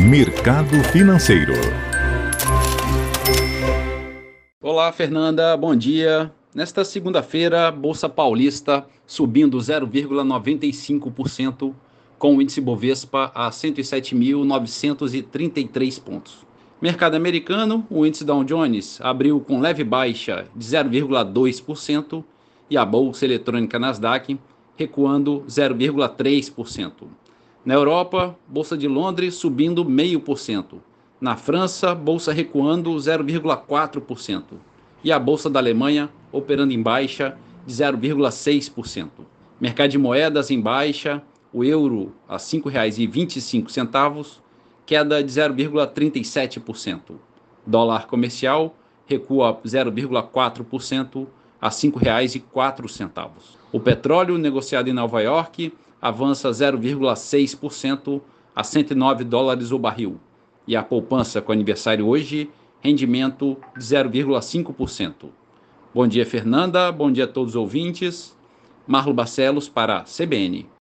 Mercado Financeiro. Olá, Fernanda, bom dia. Nesta segunda-feira, Bolsa Paulista subindo 0,95%, com o índice Bovespa a 107.933 pontos. Mercado americano, o índice Dow Jones abriu com leve baixa de 0,2% e a bolsa eletrônica Nasdaq recuando 0,3%. Na Europa, bolsa de Londres subindo 0,5%. Na França, bolsa recuando 0,4%. E a bolsa da Alemanha operando em baixa de 0,6%. Mercado de moedas em baixa, o euro a R$ 5,25, queda de 0,37%. Dólar comercial recua 0,4% a R$ 5,04. O petróleo negociado em Nova York avança 0,6% a 109 dólares o barril. E a poupança com aniversário hoje, rendimento de 0,5%. Bom dia, Fernanda. Bom dia a todos os ouvintes. Marlo Barcelos para a CBN.